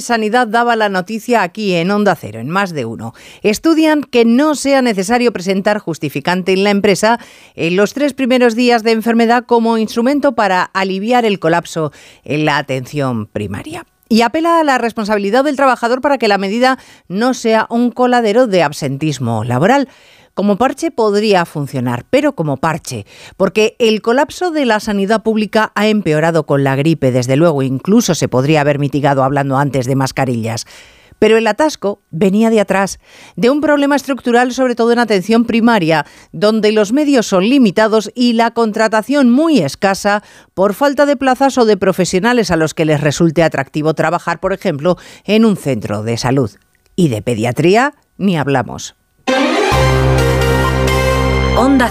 Sanidad daba la noticia aquí en Onda Cero, en más de uno. Estudian que no sea necesario presentar justificante en la empresa en los tres primeros días de enfermedad como instrumento para aliviar el colapso en la atención primaria. Y apela a la responsabilidad del trabajador para que la medida no sea un coladero de absentismo laboral. Como parche podría funcionar, pero como parche, porque el colapso de la sanidad pública ha empeorado con la gripe, desde luego, incluso se podría haber mitigado hablando antes de mascarillas. Pero el atasco venía de atrás, de un problema estructural sobre todo en atención primaria, donde los medios son limitados y la contratación muy escasa por falta de plazas o de profesionales a los que les resulte atractivo trabajar, por ejemplo, en un centro de salud. Y de pediatría ni hablamos.